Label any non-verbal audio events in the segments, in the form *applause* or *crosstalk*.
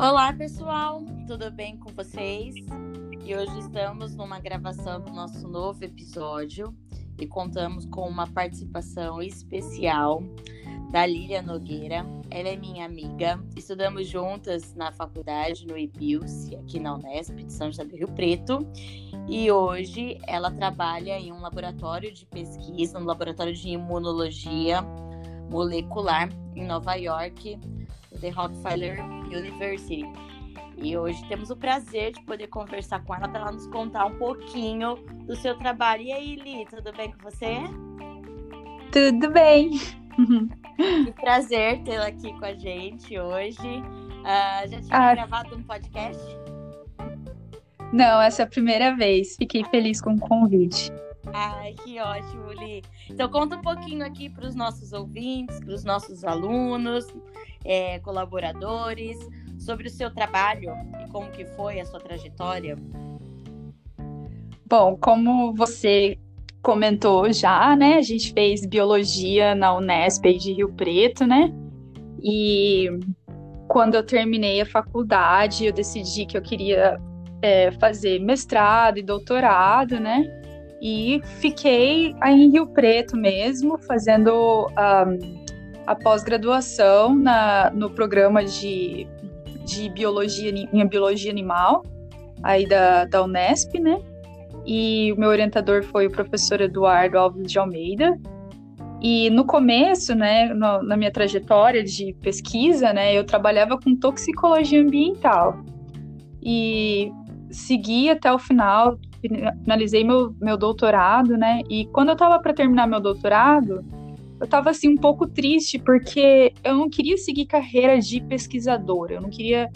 Olá, pessoal, tudo bem com vocês? E hoje estamos numa gravação do nosso novo episódio e contamos com uma participação especial da Lília Nogueira. Ela é minha amiga, estudamos juntas na faculdade, no IBIUS, aqui na Unesp de São José do Rio Preto. E hoje ela trabalha em um laboratório de pesquisa, um laboratório de imunologia molecular em Nova York, The Rockefeller University. E hoje temos o prazer de poder conversar com ela para ela nos contar um pouquinho do seu trabalho. E aí, Li, tudo bem com você? Tudo bem. *laughs* Que prazer tê-la aqui com a gente hoje. Uh, já tinha ah. gravado um podcast? Não, essa é a primeira vez. Fiquei feliz com o convite. Ai, que ótimo, Li. Então, conta um pouquinho aqui para os nossos ouvintes, para os nossos alunos, é, colaboradores, sobre o seu trabalho e como que foi a sua trajetória. Bom, como você comentou já, né? A gente fez biologia na Unesp de Rio Preto, né? E quando eu terminei a faculdade, eu decidi que eu queria é, fazer mestrado e doutorado, né? E fiquei aí em Rio Preto mesmo, fazendo um, a pós-graduação no programa de, de biologia em biologia animal, aí da, da Unesp, né? E o meu orientador foi o professor Eduardo Alves de Almeida. E no começo, né, no, na minha trajetória de pesquisa, né, eu trabalhava com toxicologia ambiental. E segui até o final, finalizei meu, meu doutorado, né? E quando eu estava para terminar meu doutorado, eu estava assim um pouco triste porque eu não queria seguir carreira de pesquisadora, eu não queria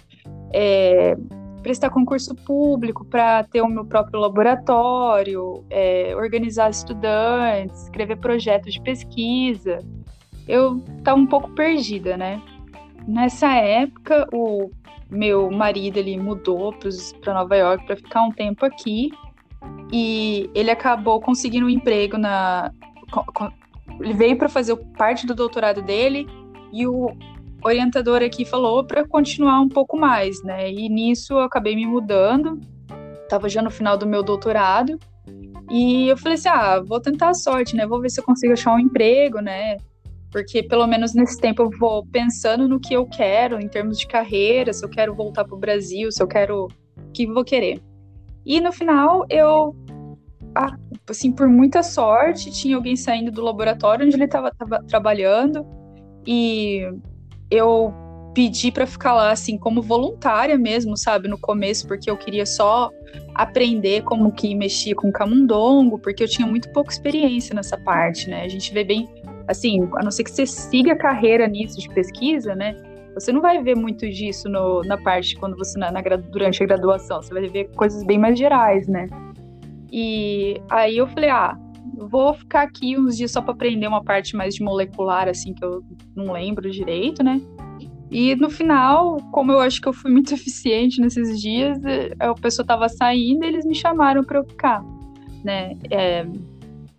é, prestar concurso público para ter o meu próprio laboratório, é, organizar estudantes, escrever projetos de pesquisa. Eu estava um pouco perdida, né? Nessa época, o meu marido ele mudou para Nova York para ficar um tempo aqui e ele acabou conseguindo um emprego na. Ele veio para fazer parte do doutorado dele e o orientador aqui falou para continuar um pouco mais, né? E nisso eu acabei me mudando, estava já no final do meu doutorado e eu falei assim: ah, vou tentar a sorte, né? Vou ver se eu consigo achar um emprego, né? Porque pelo menos nesse tempo eu vou pensando no que eu quero em termos de carreira, se eu quero voltar para o Brasil, se eu quero. O que vou querer. E no final, eu, assim, por muita sorte, tinha alguém saindo do laboratório onde ele estava trabalhando e eu pedi para ficar lá, assim, como voluntária mesmo, sabe, no começo, porque eu queria só aprender como que mexia com camundongo, porque eu tinha muito pouca experiência nessa parte, né? A gente vê bem, assim, a não ser que você siga a carreira nisso de pesquisa, né? Você não vai ver muito disso no, na parte quando você na, na, durante a graduação. Você vai ver coisas bem mais gerais, né? E aí eu falei, ah, vou ficar aqui uns dias só para aprender uma parte mais de molecular, assim, que eu não lembro direito, né? E no final, como eu acho que eu fui muito *laughs* eficiente nesses dias, a pessoa estava saindo e eles me chamaram para eu ficar, né? É,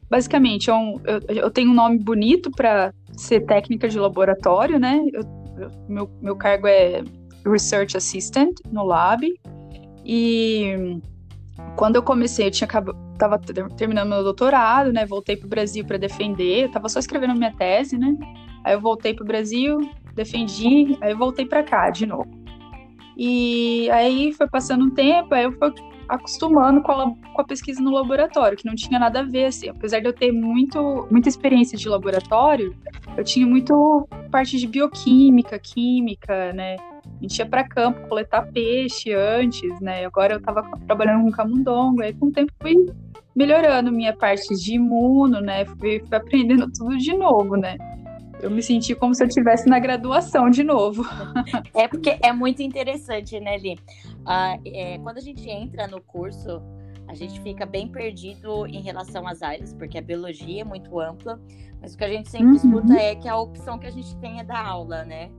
basicamente, é um, eu, eu, tenho um nome bonito para ser técnica de laboratório, né? Eu meu, meu cargo é Research Assistant no lab. E quando eu comecei, eu tinha tava terminando meu doutorado, né? Voltei para o Brasil para defender. Eu tava só escrevendo minha tese, né? Aí eu voltei para o Brasil, defendi, aí eu voltei para cá de novo. E aí foi passando um tempo, aí eu fui acostumando com a, com a, pesquisa no laboratório, que não tinha nada a ver, assim. Apesar de eu ter muito, muita experiência de laboratório, eu tinha muito parte de bioquímica, química, né? A gente ia para campo coletar peixe antes, né? Agora eu estava trabalhando com camundongo, aí com o tempo fui melhorando minha parte de imuno, né? Fui, fui aprendendo tudo de novo, né? Eu me senti como se eu estivesse na graduação de novo. *laughs* É porque é muito interessante, né, Li? Ah, é, quando a gente entra no curso, a gente fica bem perdido em relação às áreas, porque a biologia é muito ampla, mas o que a gente sempre uhum. escuta é que a opção que a gente tem é da aula, né?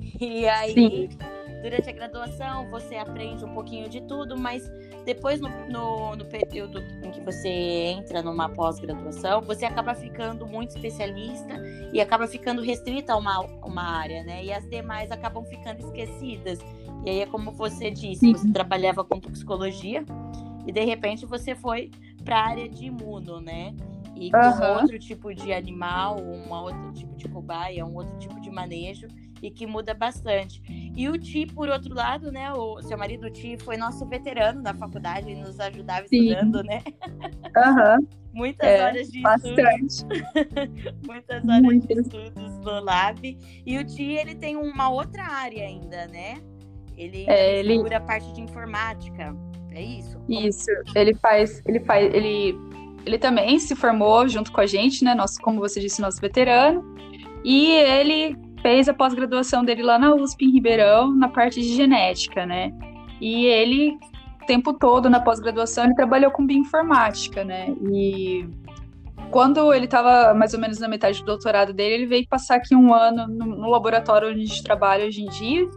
*laughs* E aí, Sim. durante a graduação, você aprende um pouquinho de tudo, mas depois, no, no, no período em que você entra numa pós-graduação, você acaba ficando muito especialista e acaba ficando restrita a uma, uma área, né? E as demais acabam ficando esquecidas. E aí é como você disse, Sim. você trabalhava com toxicologia e de repente você foi para a área de imuno, né? E com uhum. outro tipo de animal, um outro tipo de cobaia, um outro tipo de manejo e que muda bastante. E o Ti, por outro lado, né, o seu marido o Ti foi nosso veterano na faculdade e nos ajudava Sim. estudando, né? Uhum. *laughs* Muitas é, horas de bastante. estudos. *laughs* Muitas horas Muito. de estudos no lab. E o Ti, ele tem uma outra área ainda, né? Ele é, ele... a parte de informática. É isso? Isso. Ele faz, ele faz, ele ele também se formou junto com a gente, né? Nosso, como você disse, nosso veterano. E ele fez a pós-graduação dele lá na USP em Ribeirão, na parte de genética, né? E ele, o tempo todo na pós-graduação, ele trabalhou com bioinformática, né? E quando ele estava mais ou menos na metade do doutorado dele, ele veio passar aqui um ano no, no laboratório onde a gente trabalha hoje em dia.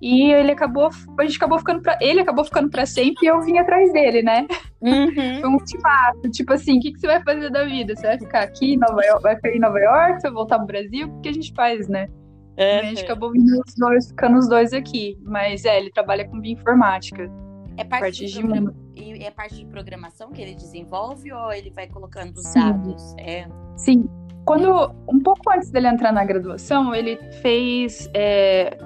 E ele acabou, a gente acabou ficando para ele acabou ficando para sempre e eu vim atrás dele, né? Uhum. Foi um ultimato, tipo assim, o que, que você vai fazer da vida? Você vai ficar aqui em Nova York, vai ficar em Nova York, você vai voltar pro Brasil? O que a gente faz, né? É, a gente acabou vindo os dois, ficando os dois aqui. Mas é, ele trabalha com bioinformática. É parte, parte de, de E é parte de programação que ele desenvolve ou ele vai colocando os Sim. dados? É. Sim. Quando, um pouco antes dele entrar na graduação, ele fez é,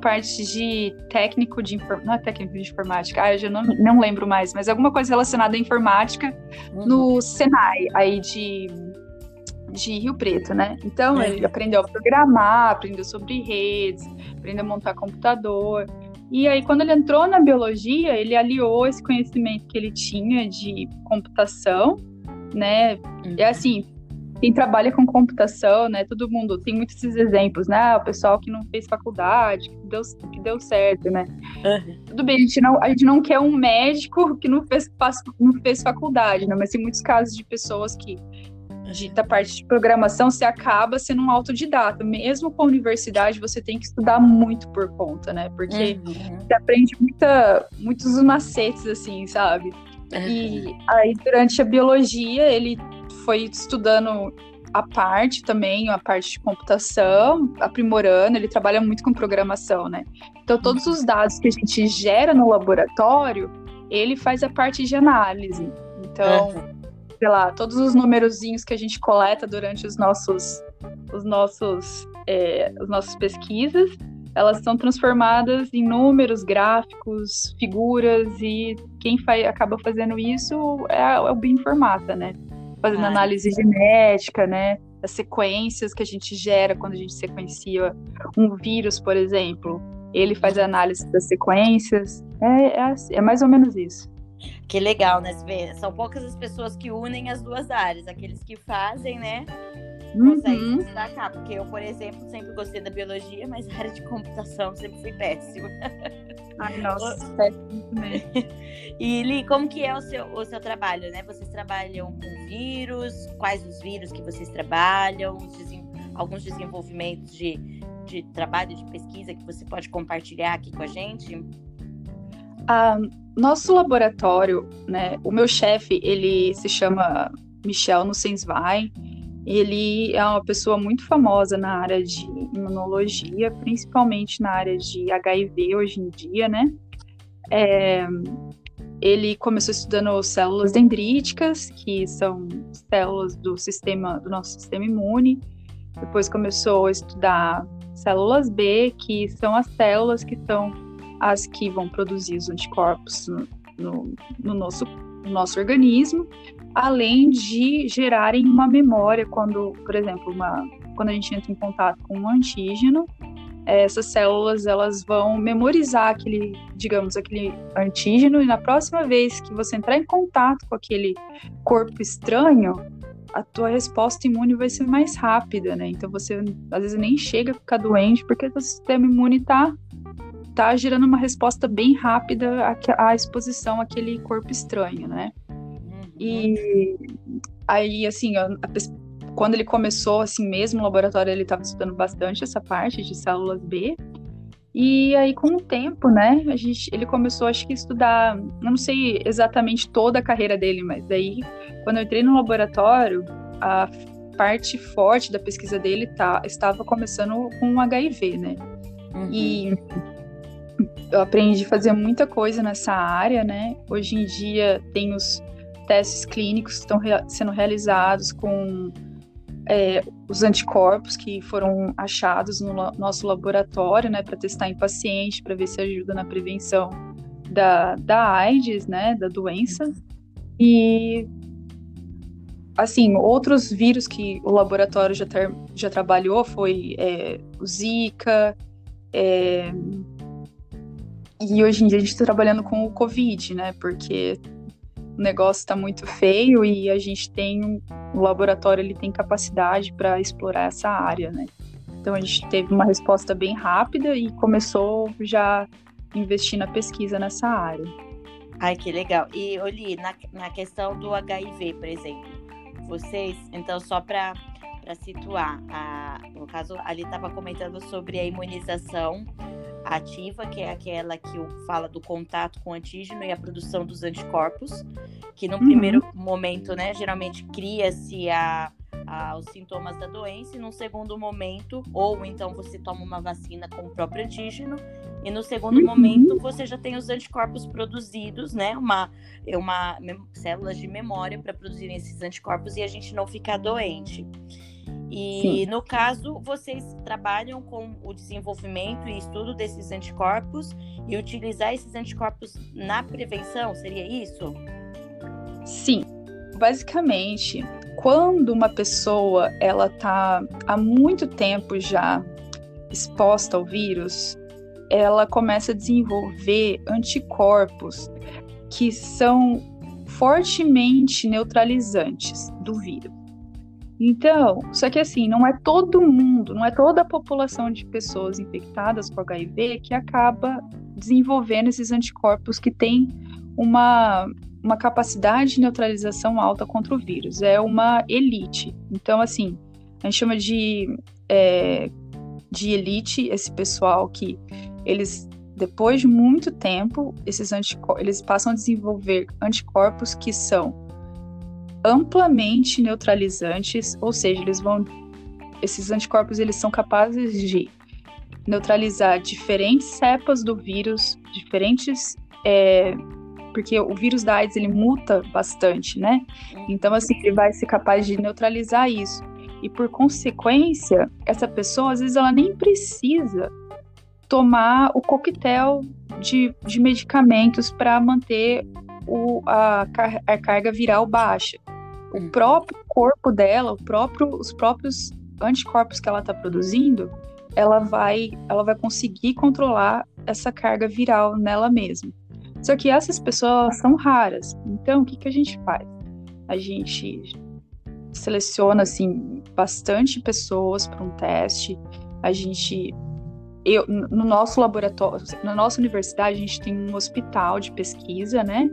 parte de técnico de informática. Não é técnico de informática, ah, eu já não, não lembro mais, mas alguma coisa relacionada à informática uhum. no Senai, aí de de Rio Preto, né? Então ele aprendeu a programar, aprendeu sobre redes, aprendeu a montar computador. E aí, quando ele entrou na biologia, ele aliou esse conhecimento que ele tinha de computação, né? E assim, quem trabalha com computação, né? Todo mundo tem muitos esses exemplos, né? O pessoal que não fez faculdade, que deu, que deu certo, né? Uhum. Tudo bem, a gente, não, a gente não quer um médico que não fez, não fez faculdade, né? Mas tem muitos casos de pessoas que de, da parte de programação, você acaba sendo um autodidata. Mesmo com a universidade, você tem que estudar muito por conta, né? Porque uhum. você aprende muita, muitos macetes, assim, sabe? Uhum. E aí, durante a biologia, ele foi estudando a parte também, a parte de computação, aprimorando, ele trabalha muito com programação, né? Então, todos os dados que a gente gera no laboratório, ele faz a parte de análise. Então, uhum sei lá, todos os numerozinhos que a gente coleta durante os nossos, os nossos, é, as nossas pesquisas, elas são transformadas em números, gráficos, figuras, e quem faz, acaba fazendo isso é, é o bioinformata, né? Fazendo ah, análise genética, né? As sequências que a gente gera quando a gente sequencia um vírus, por exemplo. Ele faz a análise das sequências. É, é, assim, é mais ou menos isso. Que legal, né? Vê, são poucas as pessoas que unem as duas áreas. Aqueles que fazem, né? Conseguem uhum. destacar. Porque eu, por exemplo, sempre gostei da biologia, mas a área de computação sempre fui péssima. Ai, *laughs* nossa, péssimo também. *laughs* E Li, como que é o seu, o seu trabalho, né? Vocês trabalham com vírus? Quais os vírus que vocês trabalham? alguns desenvolvimentos de, de trabalho, de pesquisa que você pode compartilhar aqui com a gente? Nosso laboratório, né? O meu chefe, ele se chama Michel Nussenswein. Ele é uma pessoa muito famosa na área de imunologia, principalmente na área de HIV hoje em dia, né? É, ele começou estudando células dendríticas, que são células do sistema do nosso sistema imune. Depois começou a estudar células B, que são as células que estão as que vão produzir os anticorpos no, no, no nosso, no nosso organismo, além de gerarem uma memória quando, por exemplo, uma, quando a gente entra em contato com um antígeno, essas células elas vão memorizar aquele, digamos, aquele antígeno e na próxima vez que você entrar em contato com aquele corpo estranho, a tua resposta imune vai ser mais rápida, né? Então você às vezes nem chega a ficar doente porque o sistema imune está tá gerando uma resposta bem rápida à, exposição àquele corpo estranho, né? Uhum. E aí, assim, a, a, quando ele começou, assim mesmo, no laboratório, ele estava estudando bastante essa parte de células B. E aí, com o tempo, né, a gente, ele começou, acho que, a estudar, não sei exatamente toda a carreira dele, mas aí, quando eu entrei no laboratório, a parte forte da pesquisa dele tá, estava começando com HIV, né? Uhum. E eu aprendi a fazer muita coisa nessa área, né? Hoje em dia tem os testes clínicos que estão rea sendo realizados com é, os anticorpos que foram achados no nosso laboratório, né, para testar em paciente, para ver se ajuda na prevenção da, da AIDS, né, da doença. E, assim, outros vírus que o laboratório já, já trabalhou foi é, o Zika, é, e hoje em dia a gente está trabalhando com o Covid, né, porque o negócio está muito feio e a gente tem um, o laboratório ele tem capacidade para explorar essa área, né? Então a gente teve uma resposta bem rápida e começou já investir na pesquisa nessa área. Ai, que legal. E, Oli, na, na questão do HIV, por exemplo, vocês, então, só para situar, a, no caso, ali estava comentando sobre a imunização ativa, que é aquela que fala do contato com o antígeno e a produção dos anticorpos, que no uhum. primeiro momento, né, geralmente cria-se a, a, os sintomas da doença, e no segundo momento, ou então você toma uma vacina com o próprio antígeno, e no segundo uhum. momento você já tem os anticorpos produzidos, né, uma, uma células de memória para produzirem esses anticorpos e a gente não ficar doente. E Sim. no caso, vocês trabalham com o desenvolvimento e estudo desses anticorpos e utilizar esses anticorpos na prevenção, seria isso? Sim. Basicamente, quando uma pessoa ela tá há muito tempo já exposta ao vírus, ela começa a desenvolver anticorpos que são fortemente neutralizantes do vírus. Então, só que assim, não é todo mundo, não é toda a população de pessoas infectadas com HIV que acaba desenvolvendo esses anticorpos que têm uma, uma capacidade de neutralização alta contra o vírus. É uma elite. Então, assim, a gente chama de, é, de elite esse pessoal que eles, depois de muito tempo, esses anticorpos, eles passam a desenvolver anticorpos que são amplamente neutralizantes, ou seja, eles vão esses anticorpos eles são capazes de neutralizar diferentes cepas do vírus, diferentes é, porque o vírus da AIDS ele muta bastante, né? Então assim ele vai ser capaz de neutralizar isso e por consequência essa pessoa às vezes ela nem precisa tomar o coquetel de, de medicamentos para manter o, a, a carga viral baixa o hum. próprio corpo dela, o próprio, os próprios anticorpos que ela está produzindo, ela vai, ela vai conseguir controlar essa carga viral nela mesma. Só que essas pessoas são raras. Então, o que, que a gente faz? A gente seleciona assim bastante pessoas para um teste. A gente eu, no nosso laboratório, na nossa universidade, a gente tem um hospital de pesquisa, né?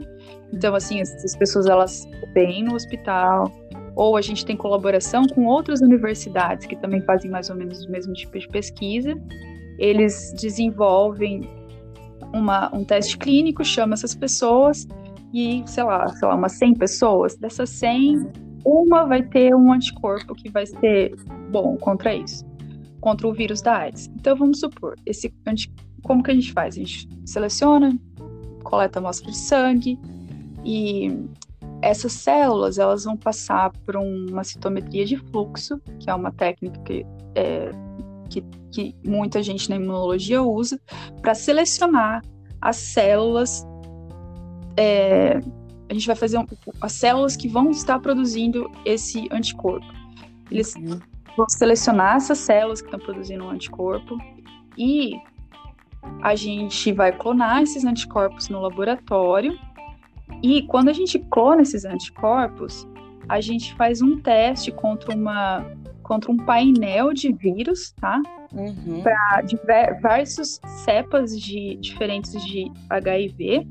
Então, assim, essas pessoas elas vêm no hospital, ou a gente tem colaboração com outras universidades que também fazem mais ou menos o mesmo tipo de pesquisa. Eles desenvolvem uma, um teste clínico, chama essas pessoas e, sei lá, sei lá, umas 100 pessoas. Dessas 100, uma vai ter um anticorpo que vai ser bom contra isso contra o vírus da AIDS. Então vamos supor, esse como que a gente faz? A gente seleciona, coleta amostra de sangue e essas células elas vão passar por uma citometria de fluxo, que é uma técnica que, é, que, que muita gente na imunologia usa para selecionar as células. É, a gente vai fazer um, as células que vão estar produzindo esse anticorpo. Eles vou selecionar essas células que estão produzindo um anticorpo e a gente vai clonar esses anticorpos no laboratório. E quando a gente clona esses anticorpos, a gente faz um teste contra uma contra um painel de vírus, tá? Uhum. Para diversos cepas de diferentes de HIV.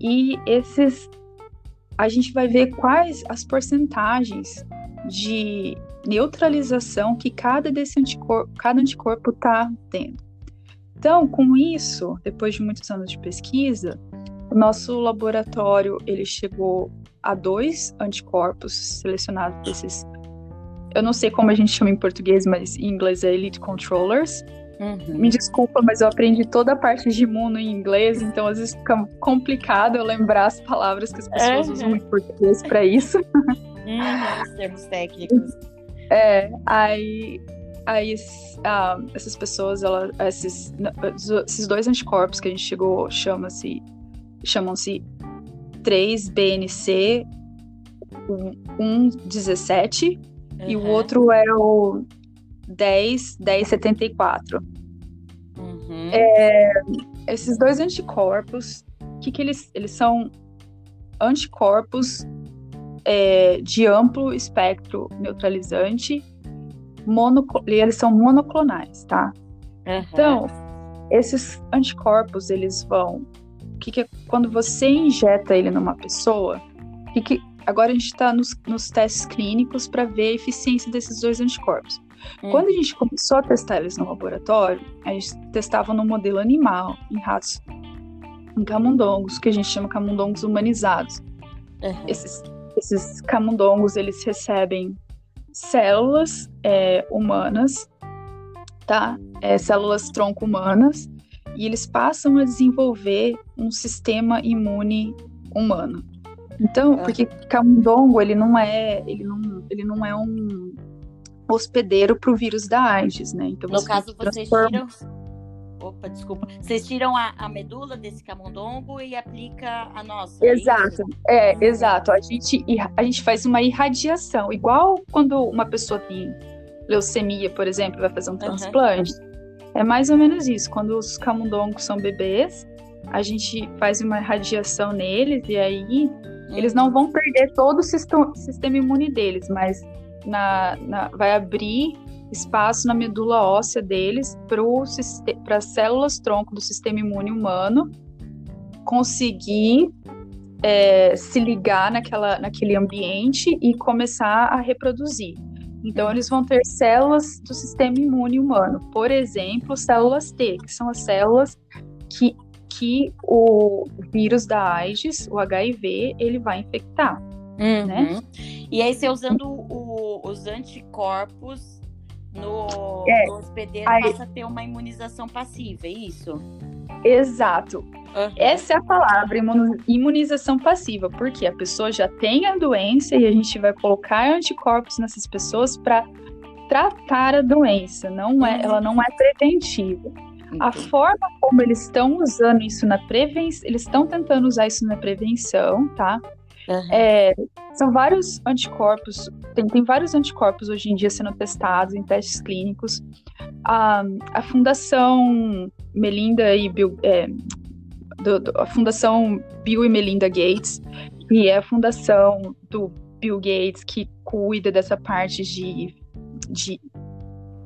E esses a gente vai ver quais as porcentagens de neutralização que cada desse anticorpo, cada anticorpo está tendo. Então, com isso, depois de muitos anos de pesquisa, o nosso laboratório ele chegou a dois anticorpos selecionados desses. Eu não sei como a gente chama em português, mas em inglês é Elite Controllers. Uhum. Me desculpa, mas eu aprendi toda a parte de imuno em inglês, então às vezes fica complicado eu lembrar as palavras que as pessoas uhum. usam em português para isso. Uhum, os termos técnicos. É, aí, aí ah, essas pessoas, ela, esses, esses dois anticorpos que a gente chegou, chama-se, chamam-se 3BNC 117 uhum. e o outro é o 10, 1074. Uhum. É, esses dois anticorpos, que, que eles, eles são anticorpos é, de amplo espectro neutralizante, mono, eles são monoclonais, tá? Uhum. Então, esses anticorpos, eles vão. Que, que é, quando você injeta ele numa pessoa, que, que agora a gente está nos, nos testes clínicos para ver a eficiência desses dois anticorpos. Hum. Quando a gente começou a testar eles no laboratório, a gente testava no modelo animal, em ratos, em camundongos, que a gente chama camundongos humanizados. Uhum. Esses, esses camundongos, eles recebem células é, humanas, tá? É, células tronco humanas, e eles passam a desenvolver um sistema imune humano. Então, porque camundongo, ele não é, ele não, ele não é um hospedeiro para o vírus da AIDS, né? Então, no caso, vocês tiram. Opa, desculpa. Vocês tiram a, a, medula desse camundongo e aplica a nossa. É exato, é, é exato. A gente, a gente faz uma irradiação, igual quando uma pessoa tem leucemia, por exemplo, vai fazer um transplante. Uhum. É mais ou menos isso. Quando os camundongos são bebês, a gente faz uma irradiação neles e aí uhum. eles não vão perder todo o sistema imune deles, mas na, na, vai abrir espaço na medula óssea deles para as células tronco do sistema imune humano conseguir é, se ligar naquela, naquele ambiente e começar a reproduzir. Então, eles vão ter células do sistema imune humano, por exemplo, células T, que são as células que, que o vírus da AIDS, o HIV, ele vai infectar. Uhum. Né? E aí, você usando o, os anticorpos no, é, no hospedeiro, aí... passa a ter uma imunização passiva, é isso? Exato. Uhum. Essa é a palavra, imunização passiva, porque a pessoa já tem a doença e a gente vai colocar anticorpos nessas pessoas para tratar a doença, não é, ela não é preventiva. A forma como eles estão usando isso na prevenção, eles estão tentando usar isso na prevenção, tá? Uhum. É, são vários anticorpos, tem, tem vários anticorpos hoje em dia sendo testados em testes clínicos. A, a Fundação Melinda e Bill, é, do, do, a Fundação Bill e Melinda Gates, que é a fundação do Bill Gates que cuida dessa parte de, de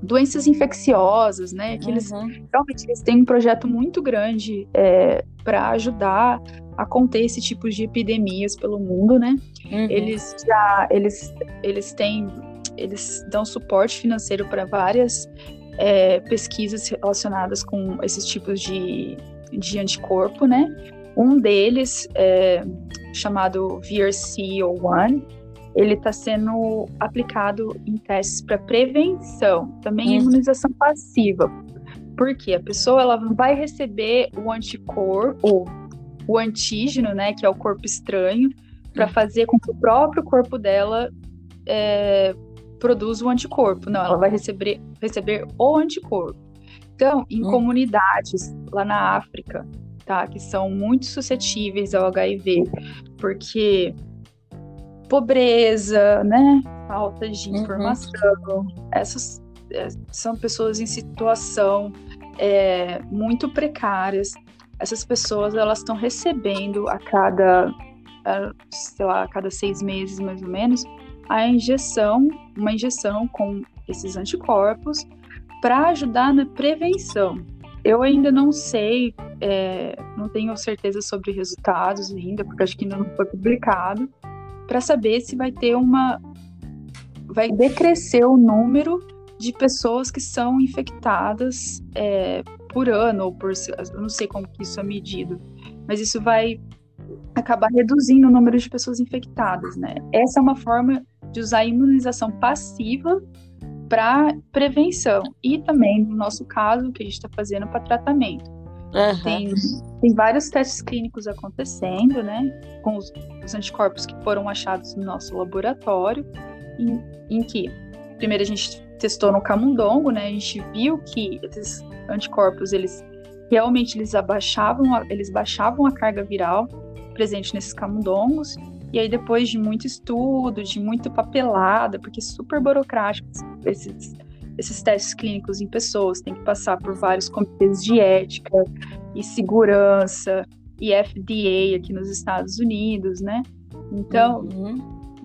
doenças infecciosas, né? Que eles uhum. realmente eles têm um projeto muito grande é, para ajudar a conter esse tipo de epidemias pelo mundo, né? Uhum. Eles já eles eles têm eles dão suporte financeiro para várias é, pesquisas relacionadas com esses tipos de, de anticorpo, né? Um deles, é, chamado VRC01, ele está sendo aplicado em testes para prevenção, também uhum. imunização passiva. Porque a pessoa ela vai receber o anticorpo, o antígeno, né, que é o corpo estranho, para fazer com que o próprio corpo dela é, produza o anticorpo. Não, ela vai receber, receber o anticorpo. Então, em hum. comunidades lá na África, tá, que são muito suscetíveis ao HIV, porque pobreza, né, falta de uhum. informação, uhum. essas é, são pessoas em situação é, muito precárias essas pessoas elas estão recebendo a cada, sei lá, a cada seis meses mais ou menos, a injeção, uma injeção com esses anticorpos para ajudar na prevenção. Eu ainda não sei, é, não tenho certeza sobre resultados ainda, porque acho que ainda não foi publicado, para saber se vai ter uma. vai decrescer o número de pessoas que são infectadas é, por ano, ou por. Eu não sei como que isso é medido, mas isso vai acabar reduzindo o número de pessoas infectadas, né? Essa é uma forma de usar a imunização passiva para prevenção e também, no nosso caso, que a gente está fazendo para tratamento. Uhum. Tem, tem vários testes clínicos acontecendo, né, com os, os anticorpos que foram achados no nosso laboratório, em, em que, primeiro a gente testou no camundongo, né, a gente viu que esses anticorpos, eles realmente eles abaixavam, a, eles baixavam a carga viral presente nesses camundongos, e aí depois de muito estudo, de muito papelada, porque é super burocrático esses esses testes clínicos em pessoas, tem que passar por vários comitês de ética e segurança e FDA aqui nos Estados Unidos, né? Então, uhum.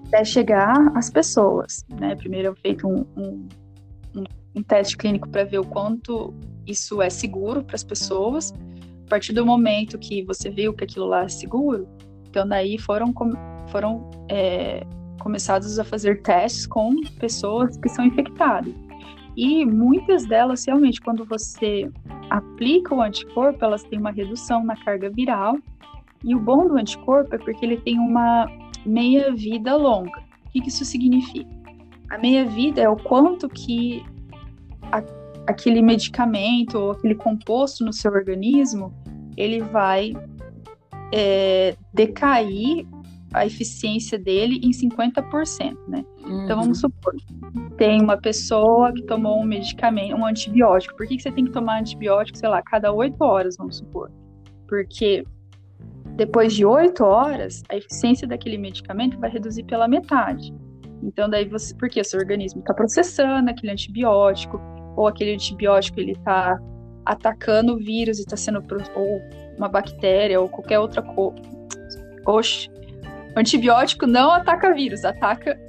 até chegar às pessoas, né? Primeiro é feito um, um, um, um teste clínico para ver o quanto isso é seguro para as pessoas. A partir do momento que você viu que aquilo lá é seguro, então daí foram, foram é, começados a fazer testes com pessoas que são infectadas. E muitas delas, realmente, quando você aplica o anticorpo, elas têm uma redução na carga viral. E o bom do anticorpo é porque ele tem uma meia-vida longa. O que, isso significa? A meia-vida é o quanto que a, aquele medicamento ou aquele composto no seu organismo ele vai é, decair a eficiência dele em 50%, né? Uhum. Então vamos supor, tem uma pessoa que tomou um medicamento, um antibiótico. Por que, que você tem que tomar antibiótico, sei lá, cada 8 horas, vamos supor? Porque depois de 8 horas, a eficiência daquele medicamento vai reduzir pela metade. Então daí você, porque o seu organismo está processando aquele antibiótico, ou aquele antibiótico ele está atacando o vírus e está sendo ou uma bactéria ou qualquer outra coisa. Oxe, antibiótico não ataca vírus, ataca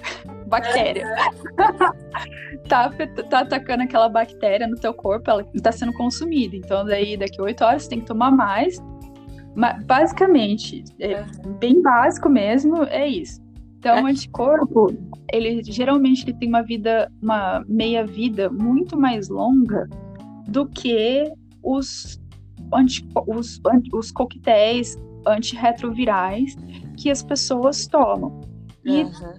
bactéria. *laughs* tá, tá atacando aquela bactéria no teu corpo, ela está sendo consumida. Então, daí, daqui a 8 horas, você tem que tomar mais. Mas, basicamente, é bem básico mesmo, é isso. Então, o anticorpo, ele geralmente ele tem uma vida, uma meia-vida muito mais longa do que os, anti, os, os coquetéis antirretrovirais que as pessoas tomam. E, uhum.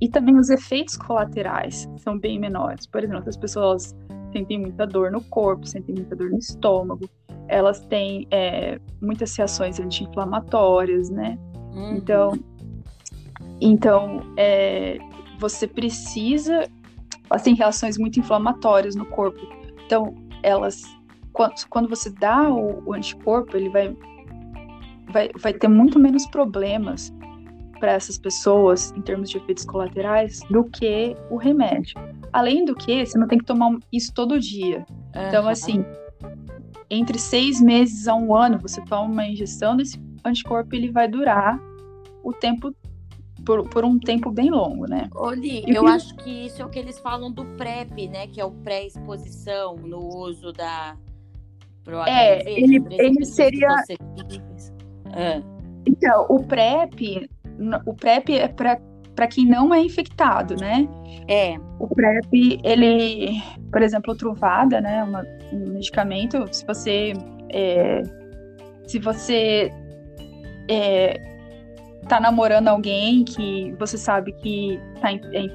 E também os efeitos colaterais são bem menores. Por exemplo, as pessoas sentem muita dor no corpo, sentem muita dor no estômago, elas têm é, muitas reações anti-inflamatórias, né? Uhum. Então, então é, você precisa. Elas têm reações muito inflamatórias no corpo. Então, elas. Quando, quando você dá o, o anticorpo, ele vai vai, vai ter muito menos problemas para essas pessoas em termos de efeitos colaterais do que o remédio. Além do que, você não tem que tomar isso todo dia. Uhum. Então, assim, entre seis meses a um ano, você toma uma injeção desse anticorpo, ele vai durar o tempo por, por um tempo bem longo, né? Oli, eu que... acho que isso é o que eles falam do PrEP, né? Que é o pré-exposição no uso da pro é, HIV, ele, ele seria é. Então, o PrEP, o PrEP é para quem não é infectado, né? É. O PrEP, ele, por exemplo, Truvada, né, uma, um medicamento, se você é, se você é, tá namorando alguém que você sabe que tá, é,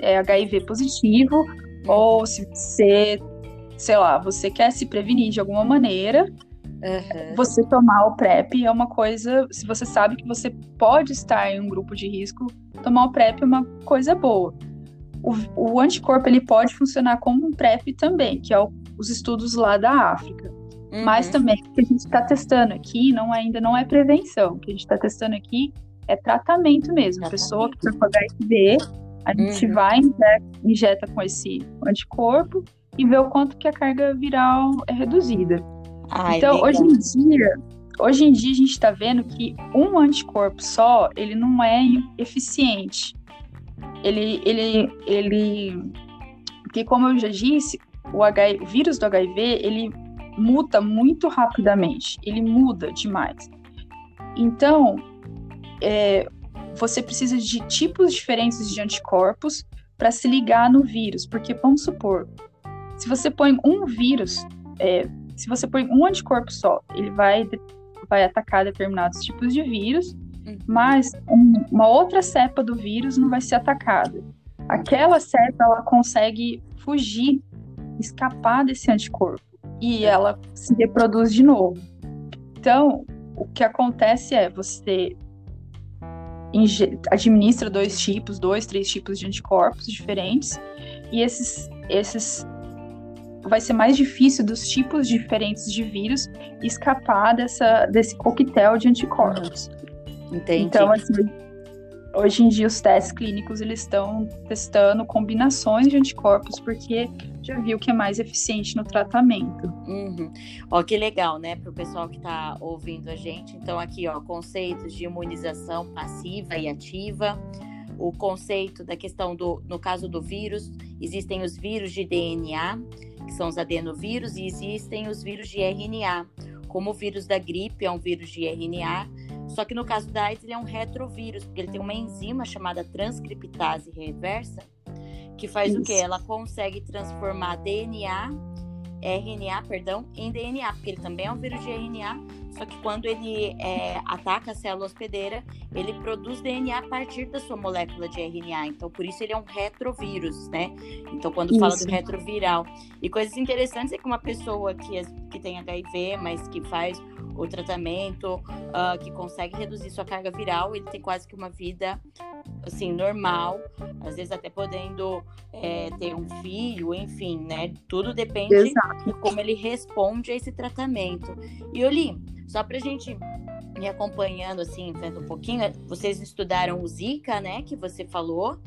é HIV positivo, ou se você, sei lá, você quer se prevenir de alguma maneira, Uhum. Você tomar o PrEP é uma coisa, se você sabe que você pode estar em um grupo de risco, tomar o PrEP é uma coisa boa. O, o anticorpo ele pode funcionar como um PrEP também, que é o, os estudos lá da África. Uhum. Mas também o que a gente está testando aqui não ainda não é prevenção. O que a gente está testando aqui é tratamento mesmo. A pessoa que está com HIV, a gente uhum. vai injeta, injeta com esse anticorpo e vê o quanto que a carga viral é reduzida. Ai, então, legal. hoje em dia, hoje em dia a gente está vendo que um anticorpo só, ele não é eficiente. Ele, ele, ele, porque como eu já disse, o, HIV, o vírus do HIV, ele muta muito rapidamente, ele muda demais. Então, é, você precisa de tipos diferentes de anticorpos para se ligar no vírus, porque vamos supor, se você põe um vírus é, se você põe um anticorpo só, ele vai, vai atacar determinados tipos de vírus, uhum. mas um, uma outra cepa do vírus não vai ser atacada. aquela célula ela consegue fugir, escapar desse anticorpo e ela se reproduz de novo. Então, o que acontece é você administra dois tipos, dois, três tipos de anticorpos diferentes, e esses, esses vai ser mais difícil dos tipos diferentes de vírus escapar dessa, desse coquetel de anticorpos. Entendi. Então, assim, hoje em dia os testes clínicos eles estão testando combinações de anticorpos porque já viu que é mais eficiente no tratamento. Uhum. Ó, que legal, né, para o pessoal que está ouvindo a gente. Então aqui, ó, conceitos de imunização passiva e ativa. O conceito da questão do, no caso do vírus, existem os vírus de DNA, que são os adenovírus, e existem os vírus de RNA, como o vírus da gripe é um vírus de RNA, só que no caso da AIDS ele é um retrovírus, porque ele tem uma enzima chamada transcriptase reversa, que faz Isso. o quê? Ela consegue transformar DNA, RNA, perdão, em DNA, porque ele também é um vírus de RNA, só que quando ele é, ataca a célula hospedeira, ele produz DNA a partir da sua molécula de RNA. Então, por isso ele é um retrovírus, né? Então, quando isso. fala do retroviral. E coisas interessantes é que uma pessoa que, que tem HIV, mas que faz o tratamento, uh, que consegue reduzir sua carga viral, ele tem quase que uma vida assim normal, às vezes até podendo é, ter um filho, enfim, né? Tudo depende Exato. de como ele responde a esse tratamento. E Oli, só para gente me acompanhando assim, vendo um pouquinho, vocês estudaram o Zika, né? Que você falou.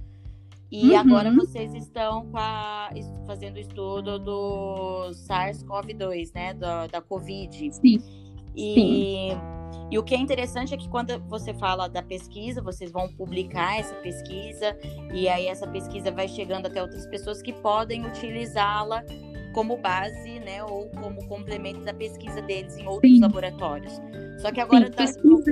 E uhum. agora vocês estão a, fazendo o estudo do SARS-CoV-2, né? Da, da Covid. Sim. E, e o que é interessante é que quando você fala da pesquisa, vocês vão publicar essa pesquisa, e aí essa pesquisa vai chegando até outras pessoas que podem utilizá-la como base, né, ou como complemento da pesquisa deles em outros Sim. laboratórios. Só que agora Sim, tá... pesquisa...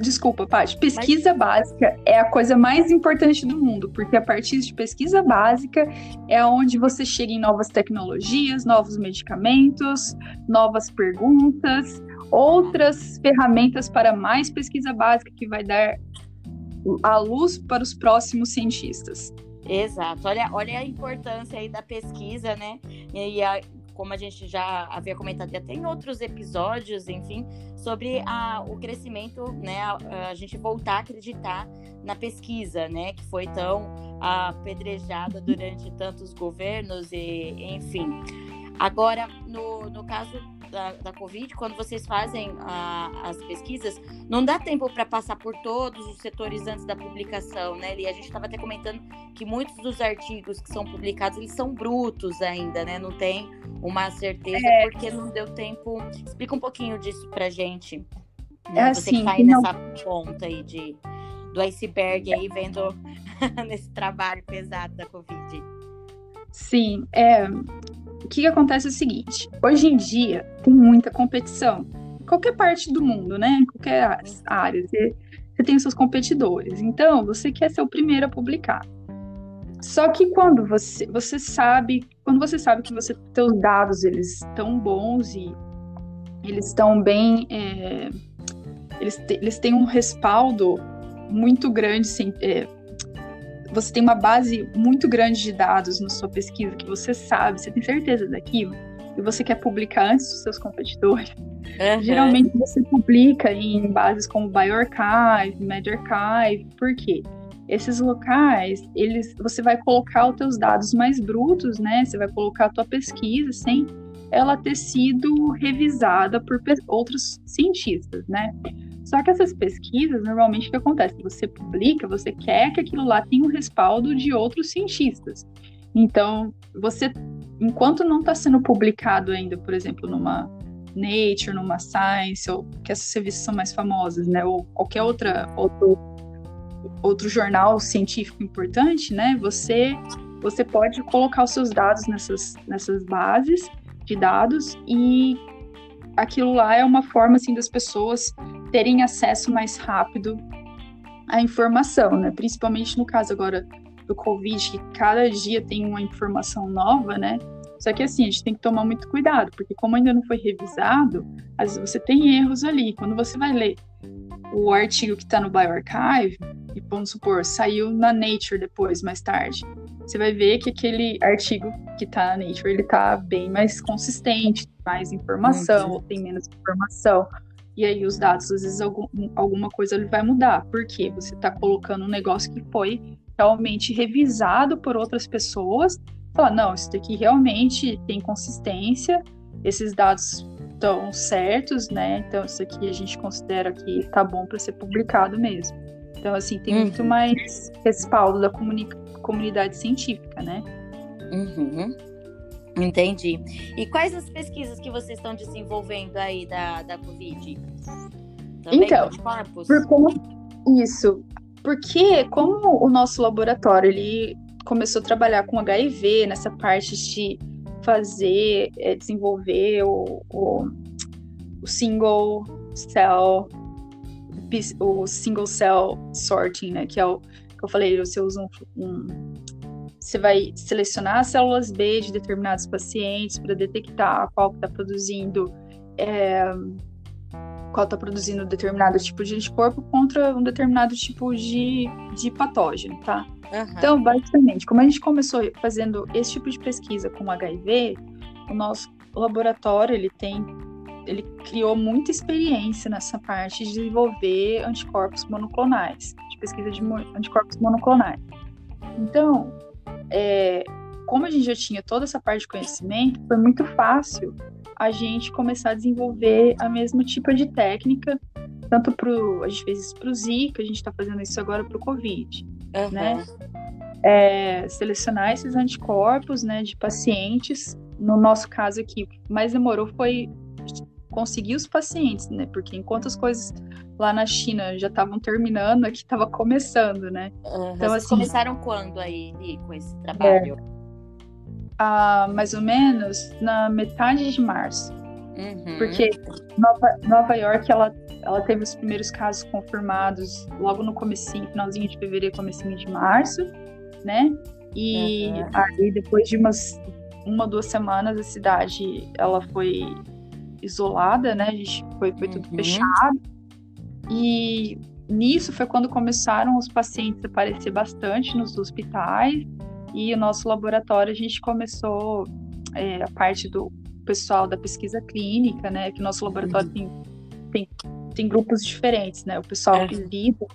Desculpa, Paty. Pesquisa Mas... básica é a coisa mais importante do mundo, porque a partir de pesquisa básica é onde você chega em novas tecnologias, novos medicamentos, novas perguntas, outras ferramentas para mais pesquisa básica que vai dar a luz para os próximos cientistas. Exato. Olha, olha a importância aí da pesquisa, né? E a, como a gente já havia comentado até em outros episódios, enfim, sobre a, o crescimento, né? A, a, gente voltar a acreditar na pesquisa, né? Que foi tão apedrejada durante tantos governos e, enfim. Agora, no, no caso da, da Covid, quando vocês fazem a, as pesquisas, não dá tempo para passar por todos os setores antes da publicação, né, E A gente estava até comentando que muitos dos artigos que são publicados, eles são brutos ainda, né? Não tem uma certeza, é. porque não deu tempo. Explica um pouquinho disso pra gente. Né? É Você que tá aí não... nessa ponta aí de, do iceberg aí, vendo *laughs* nesse trabalho pesado da Covid. Sim, é, o que, acontece é o seguinte: hoje em dia tem muita competição. Qualquer parte do mundo, né? Qualquer área. Você, você tem os seus competidores. Então, você quer ser o primeiro a publicar. Só que quando você, você sabe, quando você sabe que você seus dados eles estão bons e eles estão bem, é, eles, te, eles têm um respaldo muito grande, assim, é, você tem uma base muito grande de dados na sua pesquisa que você sabe, você tem certeza daquilo, e você quer publicar antes dos seus competidores, uhum. geralmente você publica em bases como BioArchive, MedArchive, por quê? Esses locais, eles, você vai colocar os teus dados mais brutos, né? Você vai colocar a tua pesquisa sem ela ter sido revisada por outros cientistas, né? Só que essas pesquisas, normalmente o que acontece? Você publica, você quer que aquilo lá tenha um respaldo de outros cientistas. Então, você, enquanto não está sendo publicado ainda, por exemplo, numa Nature, numa Science, ou que essas revistas são mais famosas, né? Ou qualquer outra, outro, outro jornal científico importante, né? Você, você pode colocar os seus dados nessas, nessas bases de dados e aquilo lá é uma forma assim das pessoas terem acesso mais rápido à informação, né? Principalmente no caso agora do Covid, que cada dia tem uma informação nova, né? Só que assim, a gente tem que tomar muito cuidado, porque como ainda não foi revisado, às vezes você tem erros ali. Quando você vai ler o artigo que está no BioArchive, e vamos supor, saiu na Nature depois, mais tarde, você vai ver que aquele artigo que está na Nature, ele tá bem mais consistente, mais informação, uhum. ou tem menos informação. E aí os dados, às vezes, algum, alguma coisa ele vai mudar. Porque você está colocando um negócio que foi realmente revisado por outras pessoas. Fala, não, isso daqui realmente tem consistência, esses dados estão certos, né? Então isso aqui a gente considera que tá bom para ser publicado mesmo. Então, assim, tem uhum. muito mais respaldo da comunidade científica, né? Uhum. Entendi. E quais as pesquisas que vocês estão desenvolvendo aí da, da Covid? Também então, por como, isso, porque como o nosso laboratório ele começou a trabalhar com HIV nessa parte de fazer, é, desenvolver o, o, o single cell o single cell sorting, né? Que é o que eu falei, você usa um, um você vai selecionar células B de determinados pacientes para detectar qual está produzindo é, qual está produzindo determinado tipo de anticorpo contra um determinado tipo de, de patógeno, tá? Uhum. Então, basicamente, como a gente começou fazendo esse tipo de pesquisa com HIV, o nosso laboratório ele tem ele criou muita experiência nessa parte de desenvolver anticorpos monoclonais, de pesquisa de anticorpos monoclonais. Então, é, como a gente já tinha toda essa parte de conhecimento, foi muito fácil a gente começar a desenvolver a mesma tipo de técnica, tanto para a gente fez isso para o Zika, a gente está fazendo isso agora para o Covid, uhum. né? É, selecionar esses anticorpos, né, de pacientes. No nosso caso aqui, o que mais demorou foi conseguir os pacientes, né? Porque enquanto as coisas lá na China já estavam terminando, aqui estava começando, né? Uhum. Então, assim, começaram quando aí com esse trabalho? É, ah, mais ou menos na metade de março. Uhum. Porque Nova, Nova York, ela, ela teve os primeiros casos confirmados logo no comecinho, finalzinho de fevereiro, comecinho de março, né? E uhum. aí, depois de umas uma, duas semanas, a cidade, ela foi isolada, né? A gente foi, foi tudo uhum. fechado. E nisso foi quando começaram os pacientes a aparecer bastante nos hospitais. E o nosso laboratório, a gente começou é, a parte do pessoal da pesquisa clínica, né? Que nosso laboratório uhum. tem, tem, tem grupos diferentes, né? O pessoal é. que lida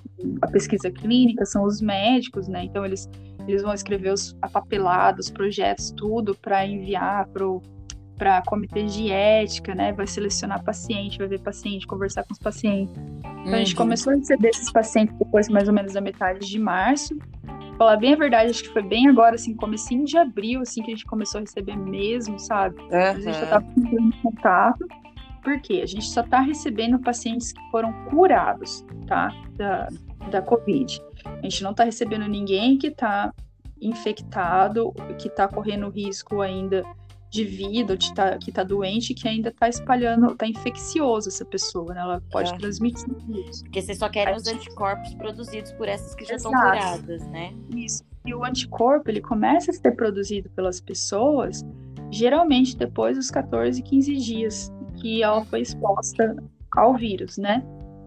a pesquisa clínica são os médicos, né? Então eles, eles vão escrever os papelados, projetos, tudo para enviar para para comitê de ética, né? Vai selecionar paciente, vai ver paciente, conversar com os pacientes. Então uhum. a gente uhum. começou a receber esses pacientes depois mais ou menos da metade de março. Falar bem a verdade, acho que foi bem agora, assim, comecinho de abril, assim, que a gente começou a receber mesmo, sabe? Uhum. A gente já tava em contato. Por quê? A gente só tá recebendo pacientes que foram curados, tá? Da, da Covid. A gente não tá recebendo ninguém que tá infectado, que tá correndo risco ainda de vida, de tá, que tá doente, que ainda tá espalhando, tá infeccioso essa pessoa, né? Ela pode é. transmitir isso. Porque vocês só querem os anticorpos produzidos por essas que já estão curadas, né? Isso. E o anticorpo, ele começa a ser produzido pelas pessoas, geralmente depois dos 14, 15 dias que ela foi exposta ao vírus, né?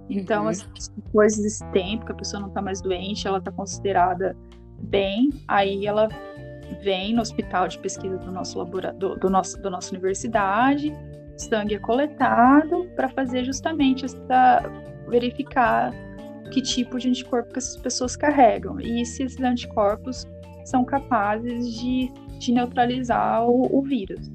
Então, uhum. assim, depois desse tempo que a pessoa não tá mais doente, ela tá considerada bem, aí ela vem no hospital de pesquisa do nosso laboratório, do nosso, da nossa universidade, sangue é coletado para fazer justamente essa verificar que tipo de anticorpo que essas pessoas carregam e se esses anticorpos são capazes de, de neutralizar o, o vírus.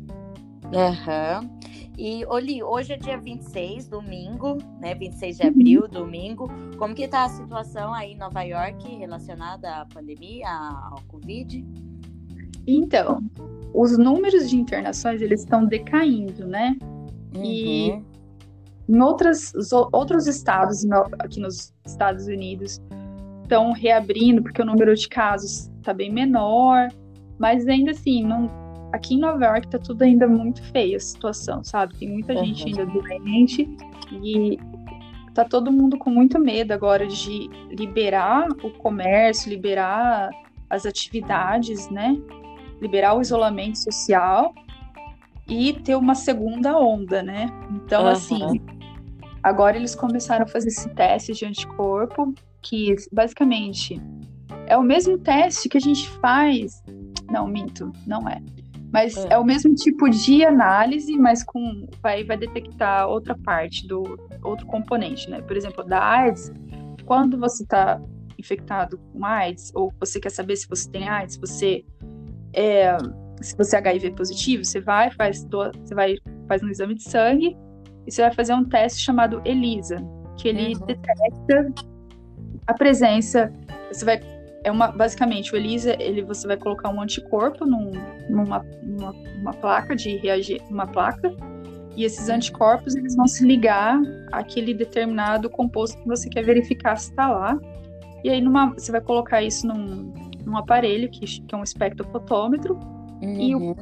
Aham. Uhum. E, Oli, hoje é dia 26, domingo, né? 26 de abril, uhum. domingo. Como que tá a situação aí em Nova York relacionada à pandemia, ao Covid? Então, os números de internações eles estão decaindo, né? Uhum. E em outras, outros estados, aqui nos Estados Unidos, estão reabrindo porque o número de casos está bem menor, mas ainda assim, não, aqui em Nova York está tudo ainda muito feio a situação, sabe? Tem muita uhum. gente ainda doente e tá todo mundo com muito medo agora de liberar o comércio, liberar as atividades, né? Liberar o isolamento social e ter uma segunda onda, né? Então, uhum. assim, agora eles começaram a fazer esse teste de anticorpo que basicamente é o mesmo teste que a gente faz. Não, minto, não é. Mas é, é o mesmo tipo de análise, mas com vai, vai detectar outra parte do outro componente, né? Por exemplo, da AIDS, quando você está infectado com AIDS, ou você quer saber se você tem AIDS, você é, se você é HIV positivo, você vai, faz, você vai, faz um exame de sangue e você vai fazer um teste chamado ELISA, que ele uhum. detecta a presença. Você vai é uma basicamente o ELISA ele você vai colocar um anticorpo num, numa, numa uma placa de reagir uma placa e esses anticorpos eles vão se ligar àquele determinado composto que você quer verificar se está lá e aí numa, você vai colocar isso num, num aparelho que, que é um espectrofotômetro uhum. e o, uhum.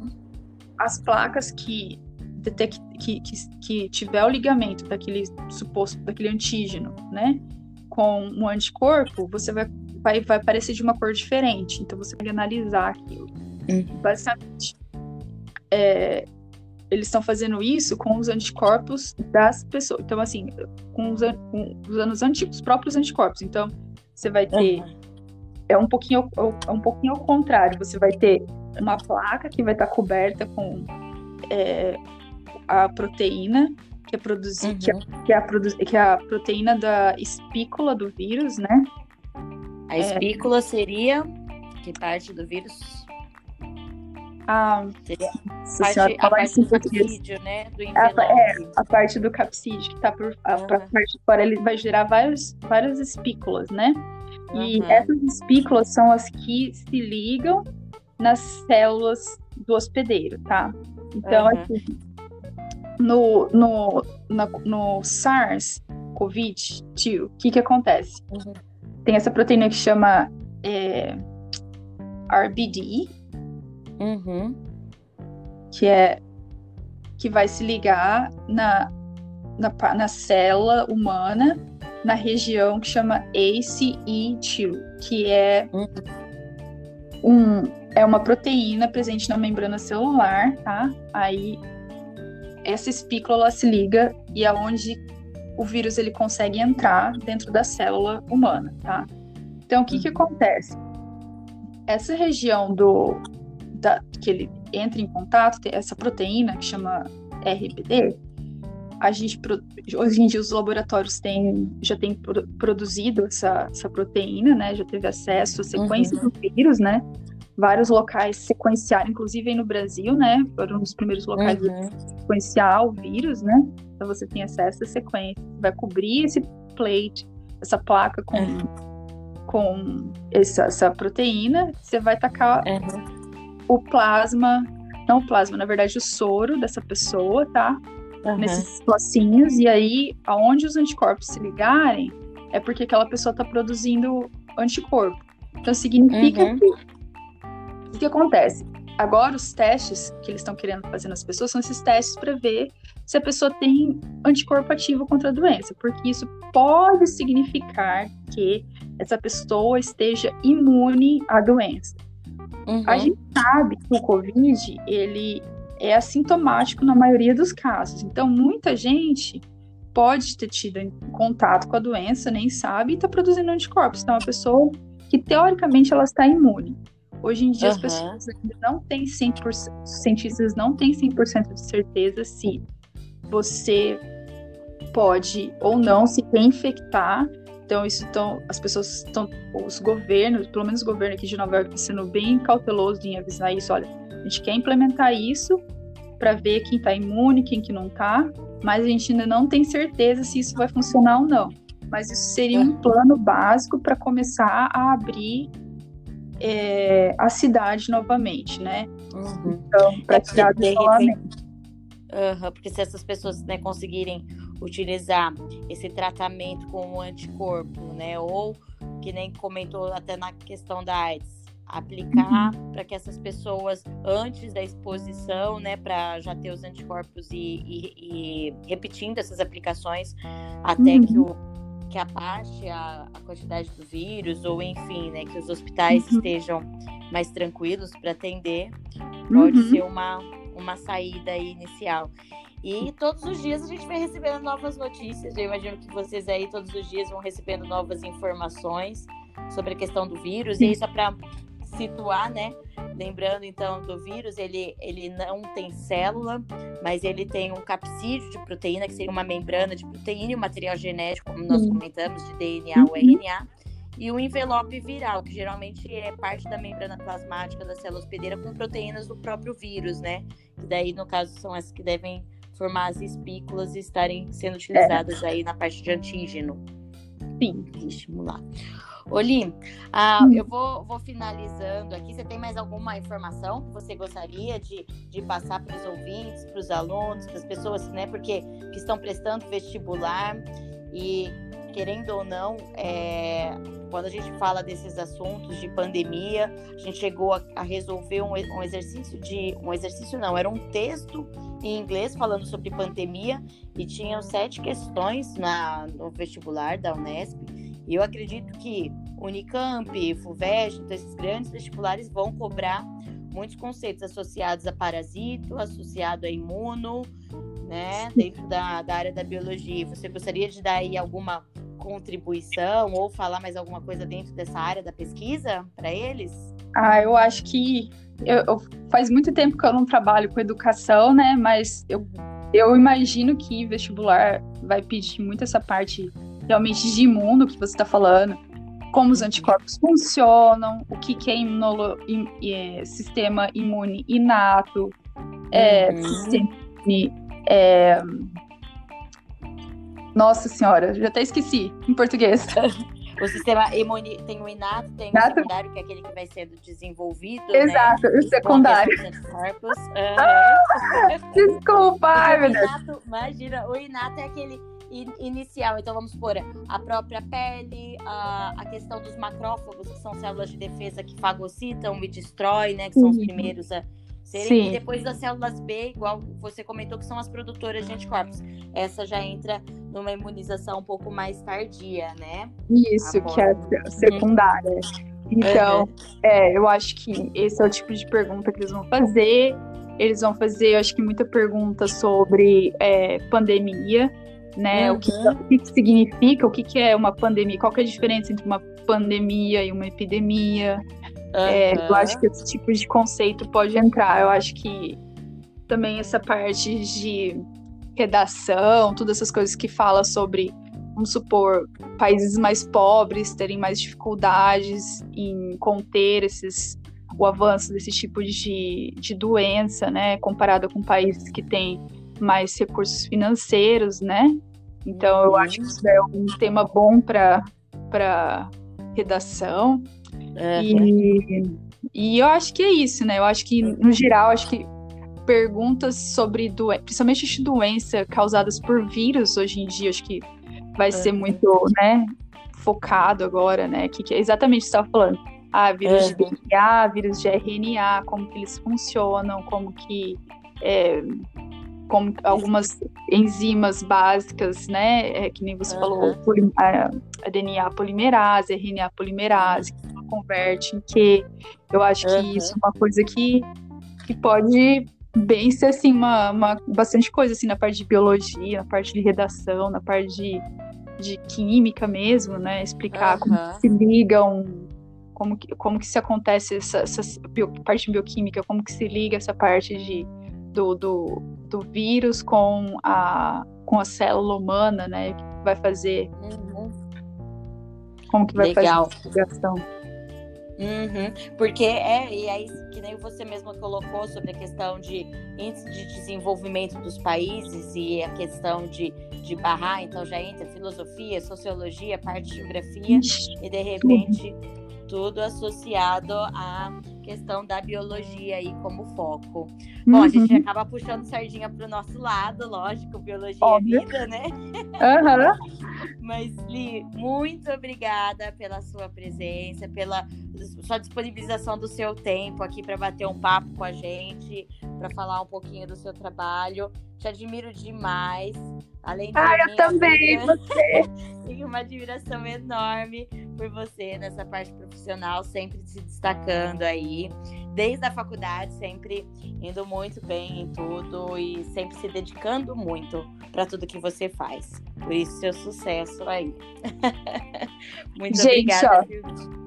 as placas que detect, que, que, que tiver o ligamento daquele suposto daquele antígeno né com um anticorpo você vai vai, vai aparecer de uma cor diferente. Então você vai analisar aquilo. Uhum. Basicamente, é, eles estão fazendo isso com os anticorpos das pessoas. Então, assim, com os, com, usando os, os próprios anticorpos. Então, você vai ter. Uhum. É um pouquinho, é um pouquinho ao contrário. Você vai ter uma placa que vai estar coberta com é, a proteína que é produzir, uhum. que, é, que, é a, que é a proteína da espícula do vírus, né? A é. espícula é... seria que parte do vírus? Ah, seria parte, a parte do capsídeo, né? Do a, é, a parte do capsídeo que tá por a, uhum. parte de fora, ele vai gerar vários, várias espículas, né? E uhum. essas espículas são as que se ligam nas células do hospedeiro, tá? Então, uhum. assim, no, no, no, no SARS, COVID-2, o que que acontece? Uhum tem essa proteína que chama é, RBD, uhum. que é que vai se ligar na, na, na célula humana na região que chama ACE2, que é uhum. um é uma proteína presente na membrana celular, tá? Aí essa espícula se liga e é onde o vírus ele consegue entrar dentro da célula humana, tá? Então, o que que uhum. acontece? Essa região do da, que ele entra em contato, essa proteína que chama RBD, a gente hoje em dia os laboratórios têm já têm produzido essa, essa proteína, né? Já teve acesso à sequência uhum. do vírus, né? Vários locais sequenciaram, inclusive aí no Brasil, né? Foram um dos primeiros locais uhum. a sequenciar o vírus, né? Então você tem acesso à sequência. Vai cobrir esse plate, essa placa com, uhum. com essa, essa, proteína. Você vai tacar uhum. o plasma, não o plasma, na verdade o soro dessa pessoa, tá? Uhum. Nesses lacinhos. E aí, aonde os anticorpos se ligarem, é porque aquela pessoa está produzindo anticorpo. Então significa uhum. que o que acontece? Agora, os testes que eles estão querendo fazer nas pessoas são esses testes para ver se a pessoa tem anticorpo ativo contra a doença, porque isso pode significar que essa pessoa esteja imune à doença. Uhum. A gente sabe que o Covid, ele é assintomático na maioria dos casos. Então, muita gente pode ter tido contato com a doença, nem sabe, e está produzindo anticorpos. Então, é uma pessoa que, teoricamente, ela está imune. Hoje em dia, uhum. as pessoas ainda não têm 100%, os cientistas não têm 100% de certeza se você pode ou não se reinfectar. Então, isso estão, as pessoas estão, os governos, pelo menos o governo aqui de Nova York, está sendo bem cauteloso em avisar isso. Olha, a gente quer implementar isso para ver quem está imune, quem que não está, mas a gente ainda não tem certeza se isso vai funcionar ou não. Mas isso seria um plano básico para começar a abrir é, a cidade novamente, né? Uhum. Então, para é tirar do isolamento. Uhum, porque se essas pessoas né, conseguirem utilizar esse tratamento com o anticorpo, né? Ou que nem comentou até na questão da AIDS, aplicar uhum. para que essas pessoas, antes da exposição, né, para já ter os anticorpos e, e, e, repetindo essas aplicações até uhum. que o que abaixe a, a quantidade do vírus, ou enfim, né, que os hospitais uhum. estejam mais tranquilos para atender, pode uhum. ser uma, uma saída inicial. E todos os dias a gente vai recebendo novas notícias. Eu imagino que vocês aí todos os dias vão recebendo novas informações sobre a questão do vírus. E aí, só para situar, né? Lembrando então do vírus, ele, ele não tem célula, mas ele tem um capsídeo de proteína, que seria uma membrana de proteína e um material genético, como nós comentamos, de DNA ou uhum. RNA, e um envelope viral, que geralmente é parte da membrana plasmática da célula hospedeira com proteínas do próprio vírus, né? Que daí, no caso, são as que devem formar as espículas e estarem sendo utilizadas é. aí na parte de antígeno. Sim. Estimular. Oli, ah, hum. eu vou, vou, finalizando aqui. Você tem mais alguma informação que você gostaria de, de passar para os ouvintes, para os alunos, para as pessoas, né? Porque que estão prestando vestibular e querendo ou não, é, quando a gente fala desses assuntos de pandemia, a gente chegou a, a resolver um, um, exercício de. Um exercício não, era um texto em inglês falando sobre pandemia e tinham sete questões na, no vestibular da Unesp. E eu acredito que Unicamp, FUVEST, então esses grandes vestibulares vão cobrar muitos conceitos associados a parasito, associado a imuno, né, dentro da, da área da biologia. Você gostaria de dar aí alguma contribuição ou falar mais alguma coisa dentro dessa área da pesquisa para eles? Ah, eu acho que eu, eu, faz muito tempo que eu não trabalho com educação, né? Mas eu, eu imagino que vestibular vai pedir muito essa parte realmente de imuno que você está falando, como os anticorpos funcionam, o que, que é, imunolo, im, é sistema imune inato, é, uhum. sistema é, nossa senhora, já até esqueci em português. *laughs* O sistema imune tem o inato, tem inato. o secundário, que é aquele que vai sendo desenvolvido. Né? Exato, né? o secundário. Uhum. *laughs* Desculpa, ai, meu Deus. Imagina, o inato é aquele inicial. Então, vamos supor, a própria pele, a, a questão dos macrófagos, que são células de defesa que fagocitam e destroem, né? Que são uhum. os primeiros a serem. E depois das células B, igual você comentou, que são as produtoras de anticorpos. Essa já entra numa imunização um pouco mais tardia, né? Isso, Agora. que é uhum. secundária. Uhum. Então, uhum. é, eu acho que esse é o tipo de pergunta que eles vão fazer. Eles vão fazer, eu acho que muita pergunta sobre é, pandemia, né? Uhum. O, que, o, que, significa, o que, que é uma pandemia, qual que é a diferença entre uma pandemia e uma epidemia. Uhum. É, eu acho que esse tipo de conceito pode entrar. Eu acho que também essa parte de redação, todas essas coisas que fala sobre, vamos supor, países mais pobres terem mais dificuldades em conter esses o avanço desse tipo de, de doença, né, comparado com países que têm mais recursos financeiros, né? Então eu acho que isso é um tema bom para para redação. E, e eu acho que é isso, né? Eu acho que, no geral, acho que perguntas sobre doença, principalmente doença causadas por vírus hoje em dia, acho que vai ser muito, né, focado agora, né? Que, que é exatamente o que você estava falando. Ah, vírus de DNA, vírus de RNA, como que eles funcionam, como que é, como algumas enzimas básicas, né? É, que nem você uhum. falou, a, a, DNA polimerase, RNA polimerase, que converte em que eu acho que uhum. isso é uma coisa que, que pode bem ser assim, uma, uma bastante coisa assim na parte de biologia, na parte de redação, na parte de, de química mesmo, né? Explicar uhum. como se ligam como que, como que se acontece essa, essa bio, parte bioquímica, como que se liga essa parte de, do, do, do vírus com a, com a célula humana, né? Que vai fazer. Uhum. Como que vai Legal. fazer essa ligação. Uhum. Porque é, e aí, que nem você mesma colocou sobre a questão de índice de desenvolvimento dos países e a questão de, de barrar, então já entra filosofia, sociologia, parte de geografia, e de repente tudo associado à questão da biologia aí como foco. Bom, uhum. a gente uhum. acaba puxando sardinha para o nosso lado, lógico, biologia é Óbvio. é vida, né? Uhum. *laughs* Mas, Li, muito obrigada pela sua presença, pelos sua disponibilização do seu tempo aqui para bater um papo com a gente, para falar um pouquinho do seu trabalho. Te admiro demais. Além de ah, eu também, você. *laughs* Tenho uma admiração enorme por você nessa parte profissional, sempre se destacando aí. Desde a faculdade, sempre indo muito bem em tudo e sempre se dedicando muito para tudo que você faz. Por isso, seu sucesso aí. *laughs* muito Gente, obrigada. Ó.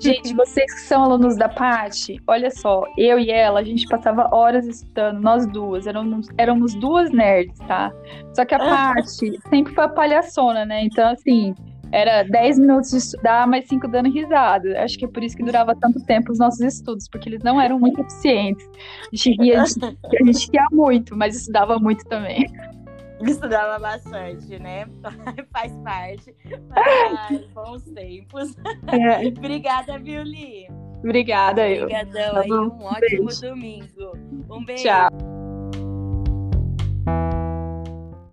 Gente, vocês que são alunos da Pati, olha só, eu e ela, a gente passava horas estudando, nós duas, éramos, éramos duas nerds, tá? Só que a Pati sempre foi a palhaçona, né? Então, assim, era 10 minutos de estudar, mais 5 dando risada. Acho que é por isso que durava tanto tempo os nossos estudos, porque eles não eram muito eficientes. A gente ria, a gente ria muito, mas estudava muito também. Estudava bastante, né? *laughs* Faz parte. Mas, bons tempos. É. *laughs* Obrigada, Viuli. Obrigada, eu. Obrigadão aí. Um ótimo beijo. domingo. Um beijo. Tchau.